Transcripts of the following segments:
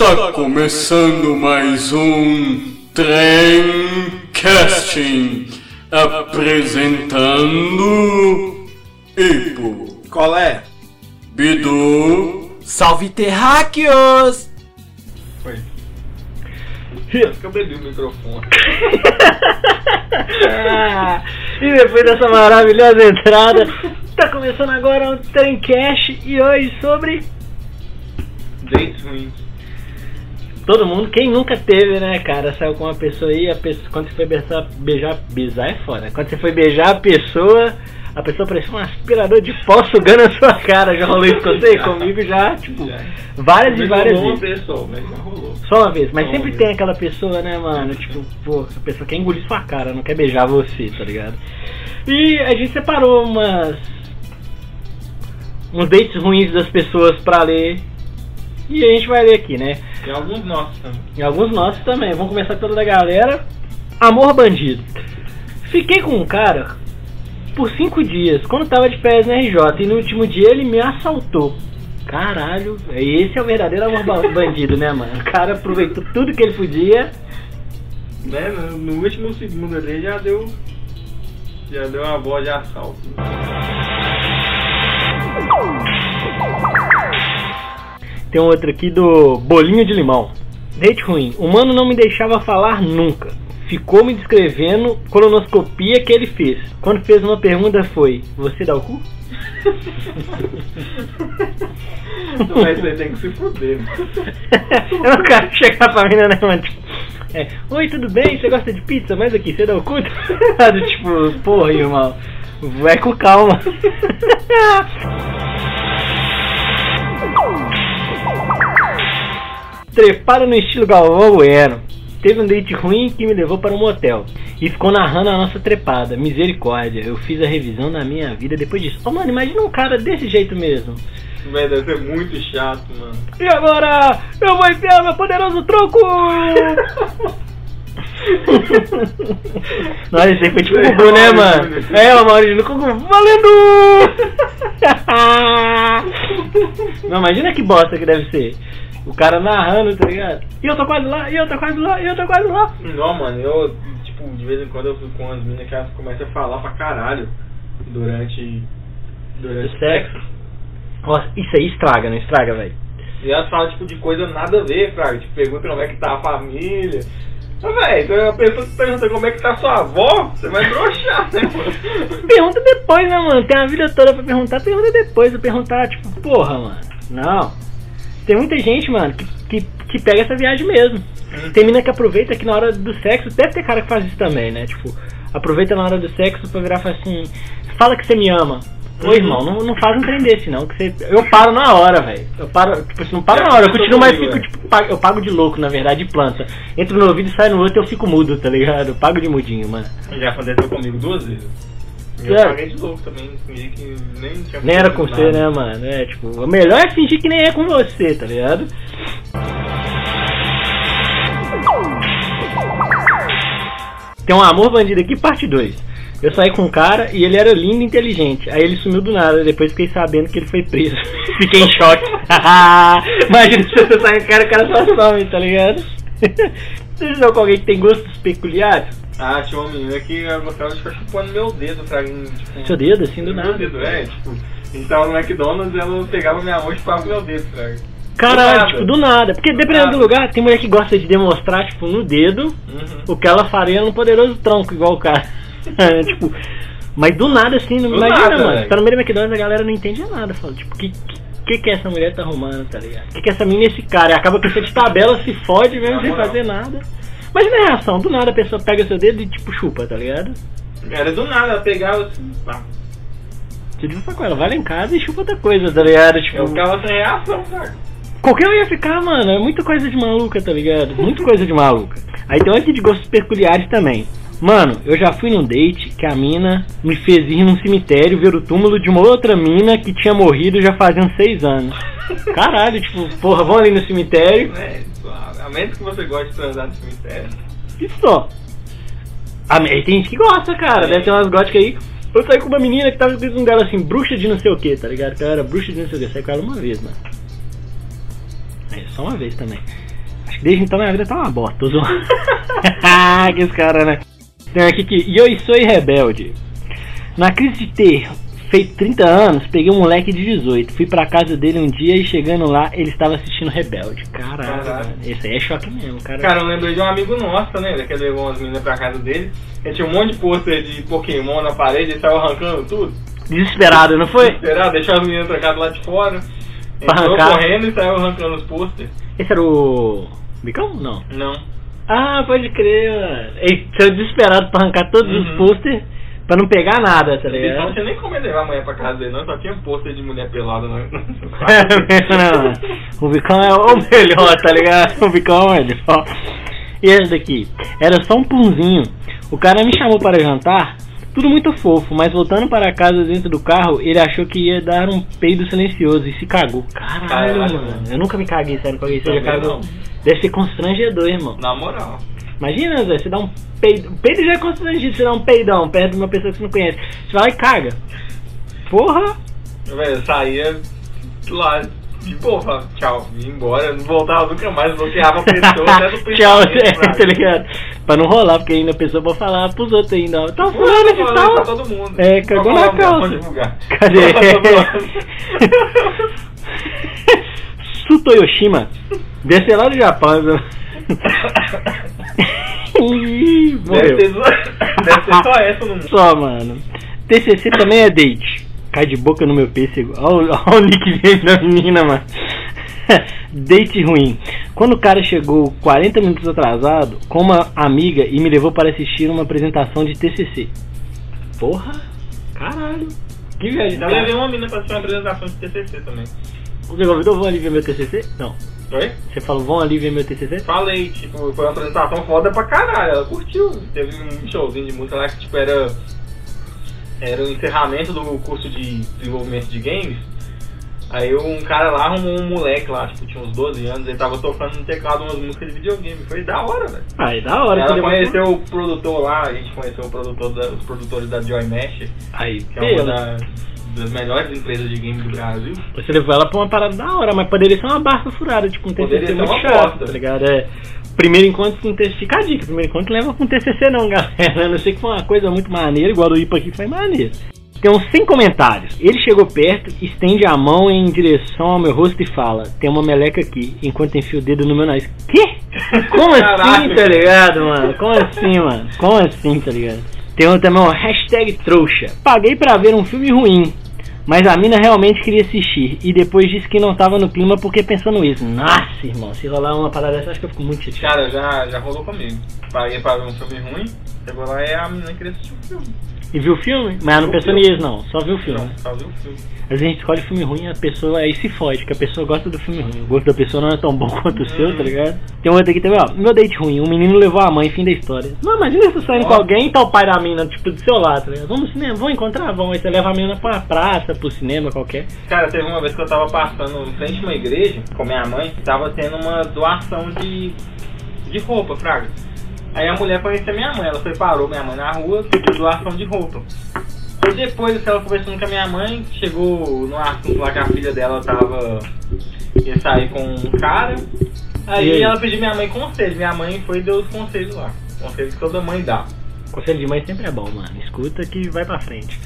Está começando mais um Trem Casting apresentando Ipo, Qual é? Bidu, Salve terráqueos! Eu bebi o microfone. Ah, e depois dessa maravilhosa entrada, tá começando agora um Tremcast e hoje sobre Dates ruins. Todo mundo, quem nunca teve, né, cara? Saiu com uma pessoa aí, a pessoa, quando você foi beijar, beijar, beijar é foda. Quando você foi beijar a pessoa, a pessoa parecia um aspirador de pó sugando a sua cara. Já rolou isso com você? Comigo já, tipo, Já. várias e várias rolou vezes. uma vez só, mas já rolou. Só uma vez, mas Só sempre tem aquela pessoa, né, mano? Tipo, pô, a pessoa quer engolir sua cara, não quer beijar você, tá ligado? E a gente separou umas. uns dates ruins das pessoas pra ler. E a gente vai ler aqui, né? Tem alguns nossos também. E alguns nossos também. Vamos começar pelo da galera. Amor bandido. Fiquei com um cara por cinco dias, quando tava de férias na RJ, e no último dia ele me assaltou. Caralho, esse é o verdadeiro amor ba- bandido, né, mano? O cara aproveitou tudo que ele podia. Né? No, último segundo ali já deu. Já deu uma bola de assalto. Tem outro aqui do Bolinho de Limão. Date ruim. O mano não me deixava falar nunca. Ficou me descrevendo colonoscopia que ele fez. Quando fez uma pergunta foi: Você dá o cu? Mas você tem que se fuder. é o cara chegar pra mim, né, mano? Tipo, é, Oi, tudo bem? Você gosta de pizza? Mas aqui, você dá o cu? tipo, porra, irmão. Vai com calma. Trepada no estilo Galvão Bueno. Teve um date ruim que me levou para um motel. E ficou narrando a nossa trepada. Misericórdia, eu fiz a revisão na minha vida depois disso. Ô mano, imagina um cara desse jeito mesmo. Vai deve ser muito chato, mano. E agora, eu vou enfiar meu poderoso troco! Nossa, esse aí foi tipo Gugu, né, mano? Maurício. É, o Maurício no Gugu, valendo! Não, imagina que bosta que deve ser. O cara narrando, tá ligado? E eu tô quase lá, e eu tô quase lá, e eu tô quase lá. Não, mano, eu, tipo, de vez em quando eu fico com as minas que elas começam a falar pra caralho durante. Durante Do sexo. Nossa, isso aí estraga, não estraga, velho? E elas falam, tipo, de coisa nada a ver, Fraga. Tipo, pergunta como é que tá a família. Mas, velho, a pessoa que pergunta como é que tá a sua avó, você vai broxar, né, mano? Pergunta depois, né, mano? Tem a vida toda pra perguntar, pergunta depois. Eu perguntar, tipo, porra, mano. Não. Tem muita gente, mano, que, que, que pega essa viagem mesmo. Tem mina que aproveita que na hora do sexo, deve ter cara que faz isso também, né? Tipo, aproveita na hora do sexo pra virar e falar assim, fala que você me ama. Ô Uhum. irmão, não, não faz um trem desse não, que você. Eu paro na hora, velho. Eu paro, tipo assim, não paro Já na hora, eu continuo, mas fico, velho. tipo, eu pago de louco, na verdade, de planta. Entro no ouvido e sai no outro eu fico mudo, tá ligado? Eu pago de mudinho, mano. Já aconteceu comigo duas vezes. Eu É. paguei de louco também, fingi que nem tinha Nem era com acontecido você, nada. né, mano? É, tipo, o melhor é fingir que nem é com você, tá ligado? Tem um amor bandido aqui, parte 2. Eu saí com um cara e ele era lindo e inteligente. Aí ele sumiu do nada, depois fiquei sabendo que ele foi preso. Fiquei em choque. Imagina se você sai com o cara, o cara só some, tá ligado? Você já com alguém que tem gostos peculiares? Ah, tinha uma menina que eu gostava de ficar chupando meu dedo pra mim, tipo... Seu dedo, assim, do meu nada. dedo, é, tipo... A gente tava no McDonald's ela pegava minha mão e chupava meu dedo, Fraga. Caralho, Do nada. tipo, do nada. Porque dependendo nada. do lugar, tem mulher que gosta de demonstrar, tipo, no dedo, Uhum. o que ela faria num poderoso tronco, igual o cara. tipo, mas do nada assim, não Do imagina, nada, mano. velho. Tá no meio do McDonald's, a galera não entende nada. Fala, tipo, que, que que essa mulher tá arrumando, tá ligado? Que que essa mina e esse cara? E acaba que você de tabela se fode mesmo Na sem moral. fazer nada. Imagina a reação, do nada a pessoa pega seu dedo e tipo chupa, tá ligado? Era do nada, ela pegava assim, pá. Você diz com ela, vai lá em casa e chupa outra coisa, tá ligado? Tipo, Eu ficava sem reação, cara. Qualquer um ia ficar, mano. É muita coisa de maluca, tá ligado? Muita coisa de maluca. Aí tem um aqui de gostos peculiares também. Mano, eu já fui num date que a mina me fez ir num cemitério ver o túmulo de uma outra mina que tinha morrido já uns seis anos. Caralho, tipo, porra, vamos ali no cemitério. É. a menos que você goste de transar no cemitério. E só. Mas tem gente que gosta, cara. Deve ter umas góticas aí. Eu saí com uma menina que tava escrito um dela assim, bruxa de não sei o que, tá ligado? Que ela era bruxa de não sei o que. Saí com ela uma vez, mano. É, só uma vez também. Acho que desde então minha vida tá uma bosta. Tô zoando. que esse cara, né? Tem aqui que eu sou rebelde. Na crise de ter feito 30 anos, peguei um moleque de 18. Fui pra casa dele um dia e chegando lá, ele estava assistindo Rebelde. Caralho, Caralho. Esse aí é choque mesmo, cara. Cara, eu lembrei de um amigo nosso, né? Que levou umas meninas pra casa dele. Ele tinha um monte de pôster de Pokémon na parede e saiu arrancando tudo. Desesperado, não foi? Esperar, deixou as meninas trancadas lá de fora. Entrou correndo e saiu arrancando os pôster. Esse era o. Bicão? Não. Não. Ah, pode crer, mano. Ele saiu desesperado pra arrancar todos os Uhum. Pra não pegar nada, tá Ele não ligado? tinha nem como levar a mulher pra casa dele, não. Só tinha pôster de mulher pelada no no não, não. O Bicão é o melhor, tá ligado? O Bicão é o melhor. E esse daqui? Era só um punzinho. O cara me chamou para jantar, tudo muito fofo, mas voltando para casa dentro do carro, ele achou que ia dar um peido silencioso e se cagou. Caralho, Caralho, mano. mano. Eu nunca me caguei, sério, pra alguém seja Também cagou. não. Deve ser constrangedor, irmão. Na moral. Imagina, Zé, você dá um peido. Peido já é constrangido, você dá um peidão perto de uma pessoa que você não conhece. Você vai lá e caga. Porra! Velho, eu saía lá de falava tchau, ia embora, não voltava nunca mais, bloqueava a pessoa até do Tchau, é, tá ligado? Pra não rolar, porque ainda a pessoa pode falar pros outros ainda. ó, Tá fulano pra tal. todo mundo. É, cagou na não, calça. Cadê? Sutoyoshima. Desce lá do Japão. Deve só- deve ser só essa no mundo. Só, mano. TCC também é date. Cai de boca no meu pêssego. Olha o- olha o nick dele da menina, mano. date ruim. Quando o cara chegou 40 minutos atrasado com uma amiga e me levou para assistir uma apresentação de TCC. Porra, caralho. Que viagem. Já levei uma mina pra assistir uma apresentação de TCC também. Você convidou, vão ali ver meu TCC? Não. Oi? Você falou, vão ali ver meu TCC? Falei, tipo, foi uma apresentação foda pra caralho, ela curtiu. Teve um showzinho de música lá que, tipo, era... Era o encerramento do curso de desenvolvimento de games. Aí um cara lá arrumou um moleque lá, tipo, tinha uns 12 anos, ele tava tocando no teclado umas músicas de videogame. Foi da hora, velho. Aí, da hora. Ela conheceu o produtor lá, a gente conheceu o produtor da- os produtores da Joy Mesh, Aí, que é uma da- das melhores empresas de game do Brasil. Você levou ela pra uma parada da hora, mas poderia ser uma barca furada, tipo um Poderia TCC ser muito chato, tá ligado? É, primeiro encontro com TCC, fica a dica, primeiro encontro leva com TCC não, galera, a não sei que foi uma coisa muito maneira, igual do IPA aqui foi maneiro. Tem uns 100 comentários. Ele chegou perto, estende a mão em direção ao meu rosto e fala: Tem uma meleca aqui, enquanto enfia o dedo no meu nariz. Quê? Como assim, tá ligado, mano? Como assim, mano? Como assim, tá ligado? Tem um também, ó, hashtag trouxa. Paguei pra ver um filme ruim, mas a mina realmente queria assistir. E depois disse que não tava no clima porque pensou no isso. Nossa, irmão, se rolar uma parada dessa, acho que eu fico muito chateado. Cara, já, já rolou comigo. Paguei pra ver um filme ruim, chegou lá e a menina queria assistir o filme. E viu o filme? Mas não pensou nisso, não. Só viu o filme. Não, só viu o filme. Às vezes a gente escolhe filme ruim e a pessoa aí se fode, que a pessoa gosta do filme ruim. O gosto da pessoa não é tão bom quanto o seu, tá ligado? Tem um outro aqui também, ó. Meu date ruim, um menino levou a mãe, fim da história. Não, imagina você saindo Ó. com alguém e tá o pai da mina, tipo, do seu lado, tá ligado? Vamos no cinema, vamos encontrar, vamos. Aí você leva a menina pra praça, pro cinema, qualquer. Cara, teve uma vez que eu tava passando em frente a uma igreja com minha mãe, tava tendo uma doação de, de roupa, Fraga. Aí a mulher conhecia minha mãe, ela foi parou minha mãe na rua, pediu doação de roupa. E depois ela conversando com a minha mãe, chegou no assunto lá que a filha dela tava. ia sair com um cara. E Aí aí? ela pediu minha mãe conselho. Minha mãe foi e deu os conselhos lá. Conselhos que toda mãe dá. Conselho de mãe sempre é bom, mano. Escuta que vai pra frente.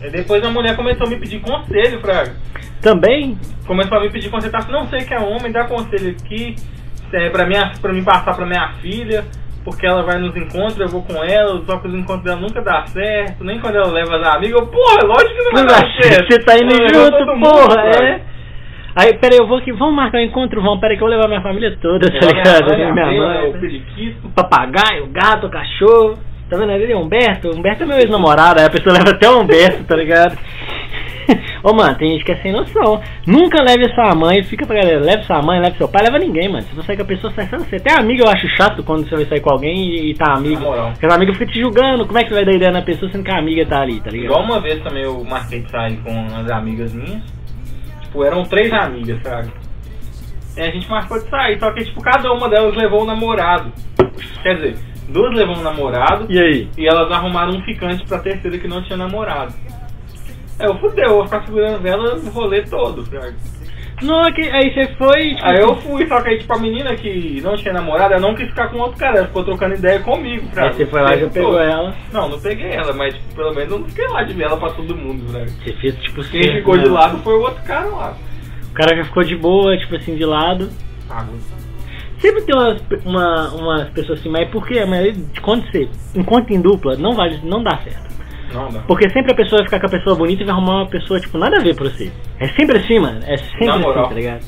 Aí depois a mulher começou a me pedir conselho, Fraga. Também, começou a me pedir conselho, tá? não sei que é homem, dá conselho aqui, é pra, minha, pra me passar pra minha filha, porque ela vai nos encontros, eu vou com ela, só que os encontros dela nunca dá certo, nem quando ela leva as amigas, eu, porra, lógico que não vai dar certo. você tá indo Eu junto, mundo, porra, cara. é. Aí, peraí, eu vou aqui, vamos marcar um encontro, vamos, peraí que eu vou levar minha família toda, tá ligado? minha Minha mãe, mãe, o periquito. o papagaio, o gato, o cachorro. Tá vendo ali? Humberto? Humberto é meu ex-namorado, aí a pessoa leva até o Humberto, tá ligado? Ô, mano, tem gente que é sem noção. Nunca leve sua mãe, fica pra galera, leve sua mãe, leve seu pai, leva ninguém, mano. Se você sair com a pessoa, sai só você. Até amiga eu acho chato quando você vai sair com alguém e, e tá amigo. Porque a amiga fica te julgando, como é que você vai dar ideia na pessoa sendo que a amiga tá ali, tá ligado? Igual uma vez também eu marquei de sair com umas amigas minhas. Tipo, eram três amigas, sabe? E a gente marcou de sair, só que tipo, cada uma delas levou um namorado. Quer dizer, duas levou um namorado E aí? e elas arrumaram um ficante pra terceira que não tinha namorado. É, eu fudeu, eu vou ficar segurando ela o rolê todo, Fraga. Não, que, aí você foi. Tipo, Aí eu fui, só que aí, tipo, a menina que não tinha namorada, ela não quis ficar com outro cara, ela ficou trocando ideia comigo, Fraga. Aí você foi lá e já pegou ela. Não, não peguei ela, mas tipo, pelo menos eu não fiquei lá de ver ela pra todo mundo, Fraga. Você fez tipo Quem ficou né? de lado foi o outro cara lá. O cara já ficou de boa, tipo assim, de lado. Ah, Sempre tem umas, uma, umas pessoas assim, mas por que a maioria de quando você encontra em dupla, não vale, não dá certo. Não dá. Porque sempre a pessoa vai ficar com a pessoa bonita e vai arrumar uma pessoa, tipo, nada a ver pra você. É sempre assim, mano. É sempre assim, tá ligado?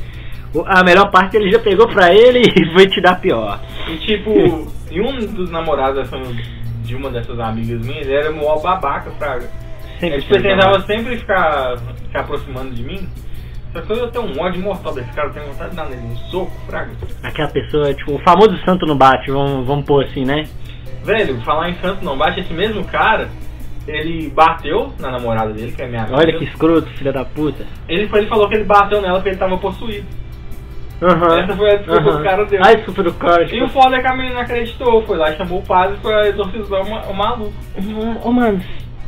A melhor parte ele já pegou pra ele e vai te dar pior. E tipo, e um dos namorados assim, de uma dessas amigas minhas, ele era mó babaca, Fraga. Sempre Ele tipo, assim, tentava sempre ficar se aproximando de mim. Só que eu tenho um ódio mortal desse cara, eu tenho vontade de dar nele um soco, Fraga. Aquela pessoa, tipo, o famoso santo no bate, vamos, vamos pôr assim, né? Velho, falar em Santo não bate, esse mesmo cara, ele bateu na namorada dele, que é minha amiga. Olha que escroto, filha da puta. Ele, foi, ele falou que ele bateu nela porque ele tava possuído. Aham. Essa foi a desculpa o cara deu. Ah, desculpa do cara. E o Tipo, foda é que a menina acreditou, foi lá, chamou o padre pra exorcizar o, o maluco. Ô, mano,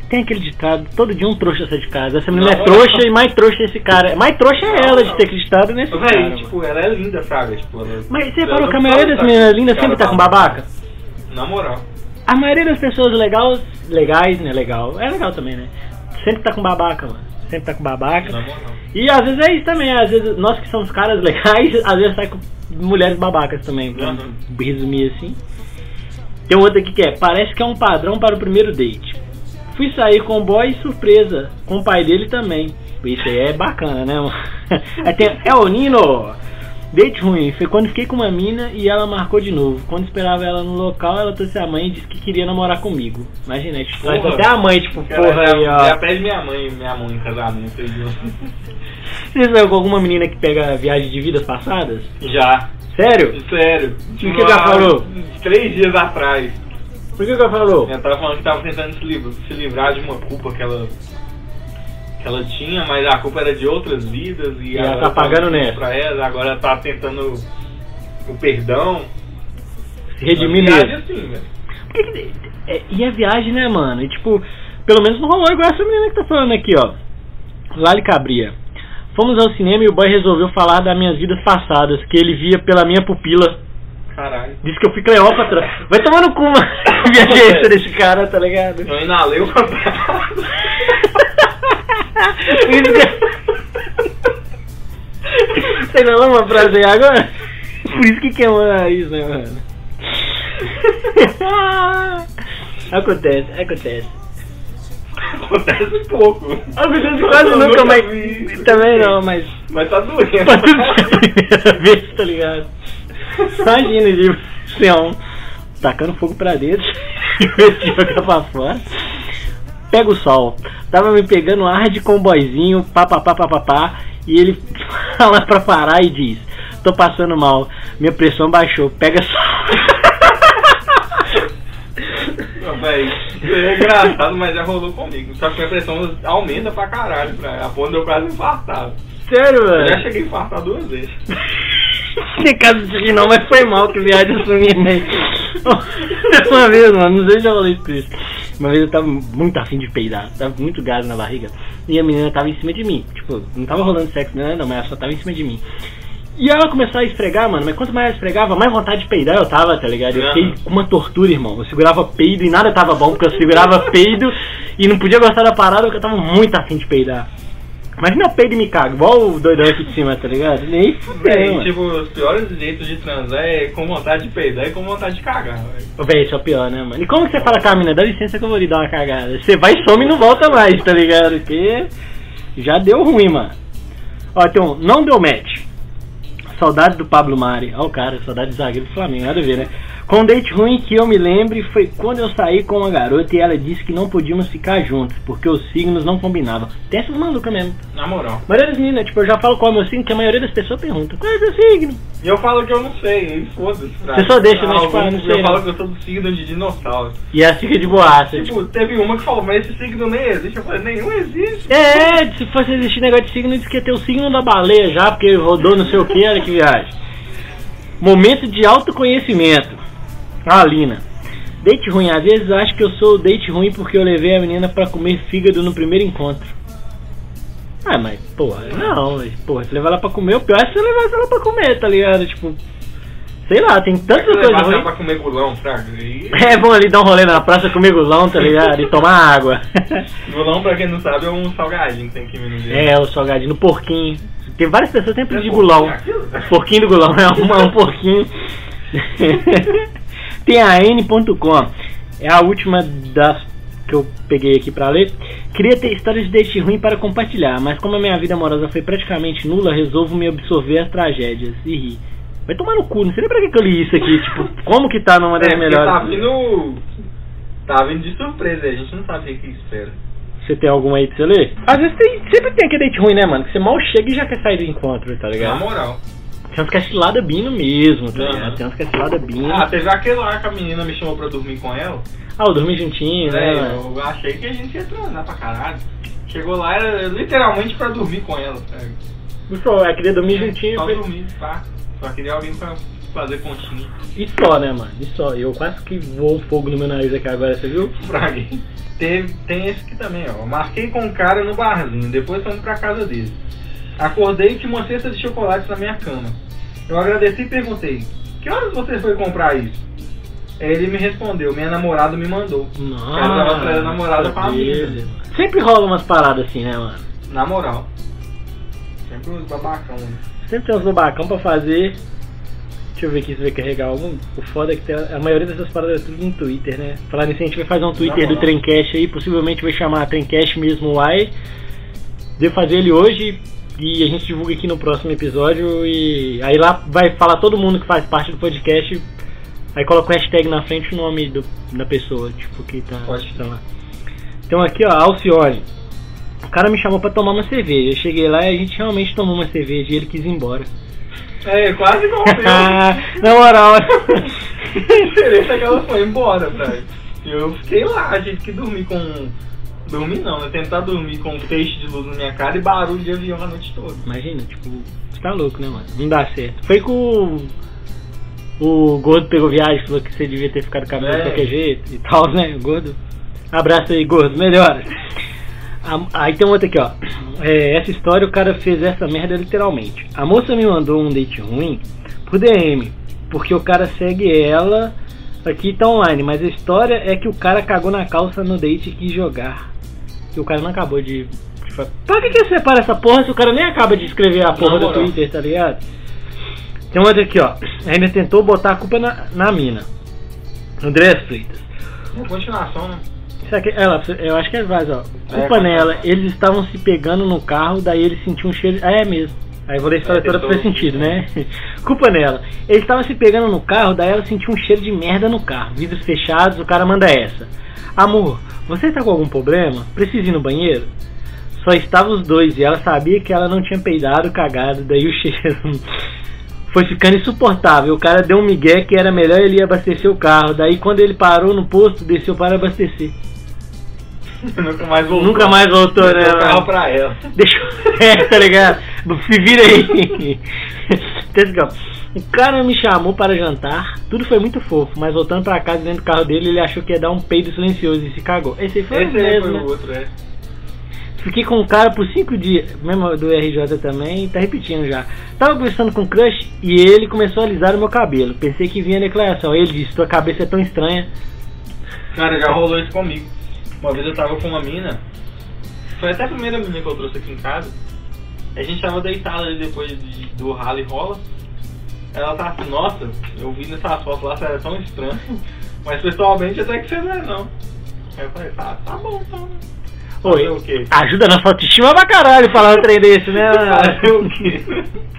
tem aquele ditado, todo dia um trouxa sai de casa. Essa menina Não, é trouxa e mais trouxa é esse cara. Mais trouxa é Não, ela não. de ter acreditado nesse cara. Velho, mano. tipo, ela é linda, Fraga. Tipo, ela, Mas você não que a maioria das sabe, meninas lindas sempre tá com tá- babaca? Na moral. A maioria das pessoas legais, legais, né? Legal. É legal também, né? Sempre tá com babaca, mano. Sempre tá com babaca. Na moral. E às vezes é isso também, às vezes nós que somos caras legais, às vezes sai com mulheres babacas também, pra Uhum. resumir assim. Tem outro aqui que é, parece que é um padrão para o primeiro date. Fui sair com o boy surpresa, com o pai dele também. Isso aí é bacana, né, mano? Aí tem, é o Nino! Date ruim, foi quando fiquei com uma mina e ela marcou de novo. Quando esperava ela no local, ela trouxe a mãe e disse que queria namorar comigo. Imagina, tipo, traz Porra. até a mãe, tipo, Cara, porra aí, ó. já pede minha mãe, minha mãe em casamento. Você saiu com alguma menina que pega viagem de vidas passadas? Já. Sério? Sério. O que que ela Há falou? Três dias atrás. Por que que ela falou? Ela tava falando que tava tentando se, livrar, se livrar de uma culpa que ela, que ela tinha, mas a culpa era de outras vidas e, E ela agora tá pagando tava nessa. Pra ela, agora ela tá tentando o perdão. Se redimir Uma mesmo. assim, velho. É, e a viagem, né, mano? E tipo, pelo menos não rolou igual essa menina que tá falando aqui, ó. Lali Cabria. Fomos ao cinema e o boy resolveu falar das minhas vidas passadas, que ele via pela minha pupila. Caralho. Disse que eu fui Cleópatra. Vai tomar no cu, mano. Viajei desse cara, tá ligado? Eu Por isso que- Você não lembra uma frase aí agora? Por isso que queimou o nariz, né, mano? acontece, acontece. Acontece pouco. Acontece quase Eu nunca, mas. vi. Também não, mas. Mas tá doendo. Mas primeira vez, tá ligado? Imagina, tipo, assim, ó, tacando fogo pra dentro, e de jogar pra fora. Pega o sol. Tava me pegando ar de comboizinho, papapá, papapá, e ele fala pra parar e diz: Tô passando mal, minha pressão baixou, pega sol. Véi, isso é engraçado, mas já rolou comigo. Só que minha pressão aumenta pra caralho, pra, a ponto de eu quase infartar. Sério, Eu mano? já cheguei a infartar duas vezes. Sem caso de não, mas foi mal que viagem assumir, né? Uma vez, mano, não sei se já falei isso. Uma vez eu tava muito afim de peidar, tava muito gás na barriga. E a menina tava em cima de mim. Tipo, não tava rolando sexo? Não, mas ela só tava em cima de mim. E ela começou a esfregar, mano, mas quanto mais ela esfregava, mais vontade de peidar eu tava, tá ligado? Eu fiquei com uma tortura, irmão. Eu segurava peido e nada tava bom, porque eu segurava peido e não podia gostar da parada porque eu tava muito afim de peidar. Imagina eu peido e me cago, igual o doidão aqui de cima, tá ligado? Nem fudeu, tipo, os piores jeitos de transar é com vontade de peidar e com vontade de cagar, velho. Véi, isso é o pior, né, mano? E como que você fala com a mina? Dá licença que eu vou lhe dar uma cagada. Você vai e some e não volta mais, tá ligado? Porque já deu ruim, mano. Ó, então, não deu match. Saudade do Pablo Mari. Ó, o cara, saudade do zagueiro do Flamengo, nada a ver, né? Com um date ruim que eu me lembre foi quando eu saí com uma garota e ela disse que não podíamos ficar juntos, porque os signos não combinavam. Tem essas malucas mesmo. Na moral. A maioria das meninas, tipo, eu já falo qual é o meu signo, que a maioria das pessoas pergunta, qual é o seu signo? E eu falo que eu não sei, e foda-se. Você só deixa, né, Ah, tipo, ah, eu- não sei, Eu falo que eu sou do signo de dinossauro. E ela fica de boaça. tipo, Tipo, teve uma que falou, mas esse signo nem existe. Eu falei, nenhum existe. É, se fosse existir negócio de signo, diz que ia ter o signo da baleia já, porque rodou não sei o que, olha que viagem. Momento de autoconhecimento. Ah, Lina. Date ruim, às vezes acho que eu sou o date ruim porque eu levei a menina pra comer fígado no primeiro encontro. Ah, mas, porra, não, mas, porra, se levar ela pra comer, o pior é se você levar ela pra comer, tá ligado? Tipo, sei lá, tem tantas Você coisas levar ela ruins. pra comer gulão, fraga. E... É bom ali dar um rolê na praça comer gulão, tá ligado? E tomar água. Gulão, pra quem não sabe, é um salgadinho que tem Minas Gerais. é, o salgadinho, porquinho. Tem várias pessoas que têm apelido de É gulão. porquinho aquilo? Porquinho do gulão, é um, é um porquinho. Tem a N.com, é a última das que eu peguei aqui pra ler. Queria ter histórias de date ruim para compartilhar, mas como a minha vida amorosa foi praticamente nula, resolvo me absorver as tragédias e rir. Vai tomar no cu, não sei nem pra que que eu li isso aqui, tipo, como que tá numa das É, melhores. tá vindo. Tá vindo de surpresa, a gente não sabe o que que espera. Você tem alguma aí pra você ler? Às vezes tem, sempre tem aquele date ruim, né, mano? Que você mal chega e já quer sair do encontro, tá Na ligado? moral. Tem é cilada bino mesmo, tá ligado? Tem uns que é cilada bino. Ah, teve aquele lá que a menina me chamou pra dormir com ela. Ah, eu dormi juntinho, né? É, mano? eu achei que a gente ia transar pra caralho. Chegou lá, era literalmente pra dormir com ela. sabe? Só, eu queria dormir juntinho Só foi- dormir, pá. Só queria alguém pra fazer continha. e só, né, mano? E só. Eu quase que vou fogo no meu nariz aqui agora, você viu? Fraga. Teve, tem esse aqui também, ó. Marquei com um cara no barzinho, depois fomos pra casa dele. Acordei e tinha uma cesta de chocolates na minha cama. Eu agradeci e perguntei: Que horas você foi comprar isso? Aí ele me respondeu: Minha namorada me mandou. Nossa. cara tava traindo a namorada com a beleza, amiga. mano. Sempre rola umas paradas assim, né, mano? Na moral. Sempre os babacão. né? Sempre tem uns babacão pra fazer. Deixa eu ver aqui se vai carregar algum. O foda é que tem a maioria dessas paradas é tudo no Twitter, né? Falar nisso, a gente vai fazer um Twitter do. Trencast aí, possivelmente vai chamar Trencast mesmo Uai. Devo fazer ele hoje e a gente divulga aqui no próximo episódio. E aí lá vai falar todo mundo que faz parte do podcast. Aí coloca o hashtag na frente o nome do, da pessoa, tipo, que tá, Pode. tá lá. Então aqui, ó, Alcione. O cara me chamou pra tomar uma cerveja. Eu cheguei lá e a gente realmente tomou uma cerveja e ele quis ir embora. É, quase igual o meu. Na moral. A diferença é que ela foi embora, velho. E eu fiquei lá, a gente que dormir com. Dormir não, né? Tentar dormir com um feixe de luz na minha cara e barulho de avião a noite toda. Imagina, tipo, você tá louco, né, mano? Não dá certo. Foi com o. O Gordo pegou viagem, falou que você devia ter ficado com a mina de É. qualquer jeito e tal, né? O Gordo. Abraço aí, Gordo, melhoras. A- Aí tem outra aqui, ó. É, essa história o cara fez essa merda literalmente. A moça me mandou um date ruim por DM, porque o cara segue ela aqui tá online, mas a história é que o cara cagou na calça no date e quis jogar. E o cara não acabou de. de fa- Pra que, que você separa essa porra se o cara nem acaba de escrever a porra Na do. Twitter, tá ligado? Tem outra aqui, ó. Ainda tentou botar a culpa na, na mina. André Freitas. Uma continuação, né? Isso aqui, ela, eu acho que é vaz, ó. É, Culpa com nela, eles estavam se pegando no carro, daí ele sentiu um cheiro. Ah, é mesmo. Aí eu vou ler a história É, toda pra fazer sentido, né? Culpa nela. Eles estavam se pegando no carro, daí ela sentiu um cheiro de merda no carro. Vidros fechados, o cara manda essa. Amor, você está com algum problema? Precisa ir no banheiro? Só estavam os dois e ela sabia que ela não tinha peidado, cagado, daí o cheiro foi ficando insuportável. O cara deu um migué que era melhor ele abastecer o carro. Daí quando ele parou no posto, desceu para abastecer. Nunca mais voltou. Nunca mais voltou, né? Deu o carro pra ela. Deixa. É, tá ligado? Se vira aí. O cara me chamou para jantar, tudo foi muito fofo, mas voltando pra casa dentro do carro dele, ele achou que ia dar um peido silencioso e se cagou. Esse foi Esse o mesmo, foi né? o outro, é. Fiquei com o cara por cinco dias, mesmo do RJ também, tá repetindo já. Tava conversando com o crush e ele começou a alisar o meu cabelo. Pensei que vinha a declaração. Ele disse: Tua cabeça é tão estranha. Cara, já rolou isso comigo. Uma vez eu tava com uma mina. Foi até a primeira mina que eu trouxe aqui em casa. A gente tava deitado ali depois de- do rally rola. Ela tá assim, nossa, eu vi nessas fotos lá, você era tão estranho. Mas pessoalmente até que você não é não. Aí eu falei, tá, tá bom então. né? Oi, o quê? ajuda na sua autoestima pra caralho falar um trem desse, né? Fazer o quê?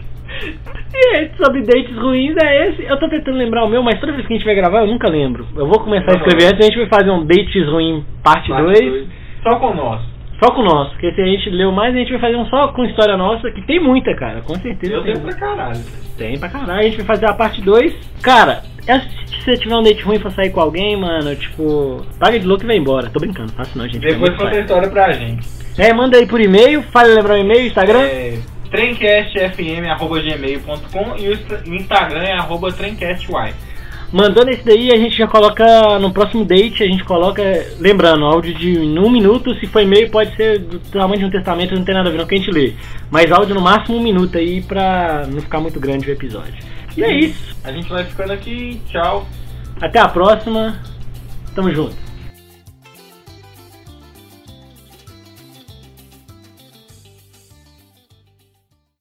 E aí, sobre dates ruins é esse. Eu tô tentando lembrar o meu, mas toda vez que a gente vai gravar eu nunca lembro. Eu vou começar a escrever antes, a gente vai fazer um dates ruim parte Parte 2. dois. Só com o nosso. Só com o nosso, porque se a gente leu mais, a gente vai fazer um só com história nossa, que tem muita, cara. Com certeza Eu tem. tenho pra caralho. Tem pra caralho. A gente vai fazer a parte 2. Cara, é- se você tiver um date ruim pra sair com alguém, mano, tipo, paga de louco e vai embora. Tô brincando, faço não, gente. Depois é conta a história pra gente. É, manda aí por e-mail, fale lembrar o e-mail, Instagram. É, trencastfm.gmail.com e o Instagram é arroba trencasty. Mandando esse daí, a gente já coloca no próximo date, a gente coloca, lembrando, áudio de um minuto, se for e-mail pode ser do tamanho de um testamento, não tem nada a ver com o que a gente lê. Mas áudio no máximo um minuto aí pra não ficar muito grande o episódio. E é isso. A gente vai ficando aqui. Tchau. Até a próxima. Tamo junto.